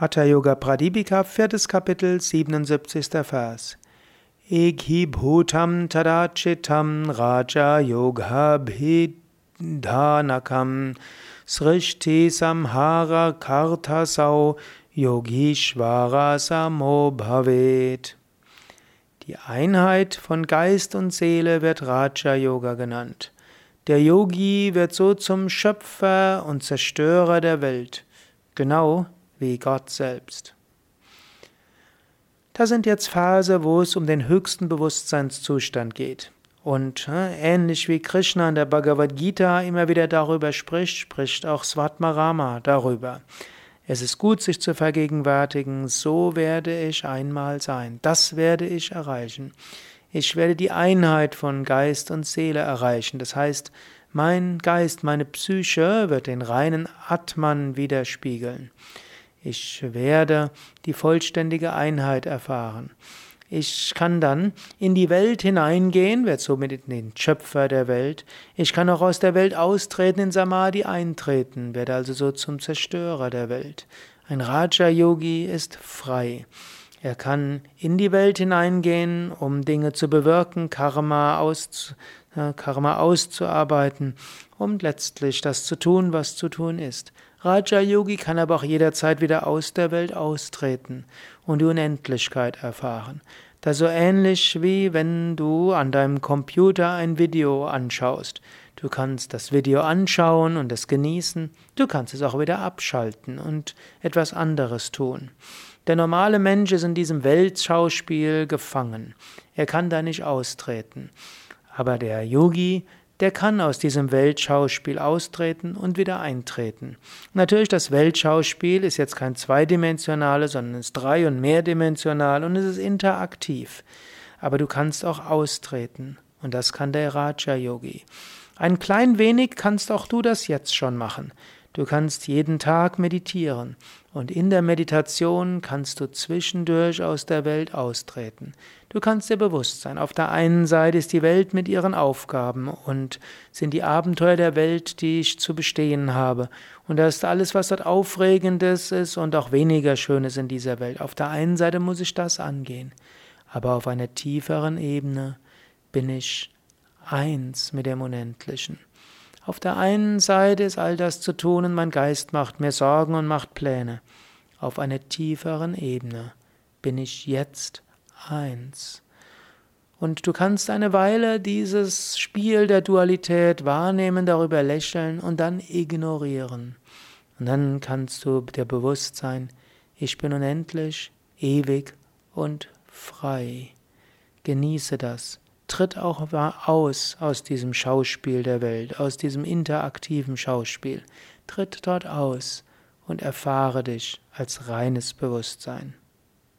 Hatha Yoga Pradipika, viertes Kapitel, 77. Vers. Ekhi bhutam tadachitam raja yoga bhidhanakam srishti samhara kartasau yogishvara samo bhavet. Die Einheit von Geist und Seele wird Raja Yoga genannt. Der Yogi wird so zum Schöpfer und Zerstörer der Welt. Genau wie Gott selbst. Das sind jetzt Verse, wo es um den höchsten Bewusstseinszustand geht. Und äh, ähnlich wie Krishna in der Bhagavad Gita immer wieder darüber spricht, spricht auch Svatmarama darüber. Es ist gut, sich zu vergegenwärtigen, so werde ich einmal sein, das werde ich erreichen. Ich werde die Einheit von Geist und Seele erreichen. Das heißt, mein Geist, meine Psyche wird den reinen Atman widerspiegeln. Ich werde die vollständige Einheit erfahren. Ich kann dann in die Welt hineingehen, werde somit den Schöpfer der Welt. Ich kann auch aus der Welt austreten, in Samadhi eintreten, werde also so zum Zerstörer der Welt. Ein Raja-Yogi ist frei. Er kann in die Welt hineingehen, um Dinge zu bewirken, Karma, aus, Karma auszuarbeiten, um letztlich das zu tun, was zu tun ist. Raja Yogi kann aber auch jederzeit wieder aus der Welt austreten und die Unendlichkeit erfahren. Das ist so ähnlich wie wenn du an deinem Computer ein Video anschaust. Du kannst das Video anschauen und es genießen, du kannst es auch wieder abschalten und etwas anderes tun. Der normale Mensch ist in diesem Weltschauspiel gefangen. Er kann da nicht austreten. Aber der Yogi der kann aus diesem Weltschauspiel austreten und wieder eintreten. Natürlich, das Weltschauspiel ist jetzt kein zweidimensionales, sondern es ist drei- und mehrdimensional und es ist interaktiv. Aber du kannst auch austreten und das kann der Raja Yogi. Ein klein wenig kannst auch du das jetzt schon machen. Du kannst jeden Tag meditieren und in der Meditation kannst du zwischendurch aus der Welt austreten. Du kannst dir bewusst sein, auf der einen Seite ist die Welt mit ihren Aufgaben und sind die Abenteuer der Welt, die ich zu bestehen habe. Und da ist alles, was dort Aufregendes ist und auch weniger Schönes in dieser Welt. Auf der einen Seite muss ich das angehen, aber auf einer tieferen Ebene bin ich eins mit dem Unendlichen. Auf der einen Seite ist all das zu tun und mein Geist macht mir Sorgen und macht Pläne. Auf einer tieferen Ebene bin ich jetzt eins. Und du kannst eine Weile dieses Spiel der Dualität wahrnehmen, darüber lächeln und dann ignorieren. Und dann kannst du dir bewusst sein, ich bin unendlich, ewig und frei. Genieße das. Tritt auch aus aus diesem Schauspiel der Welt, aus diesem interaktiven Schauspiel. Tritt dort aus und erfahre dich als reines Bewusstsein.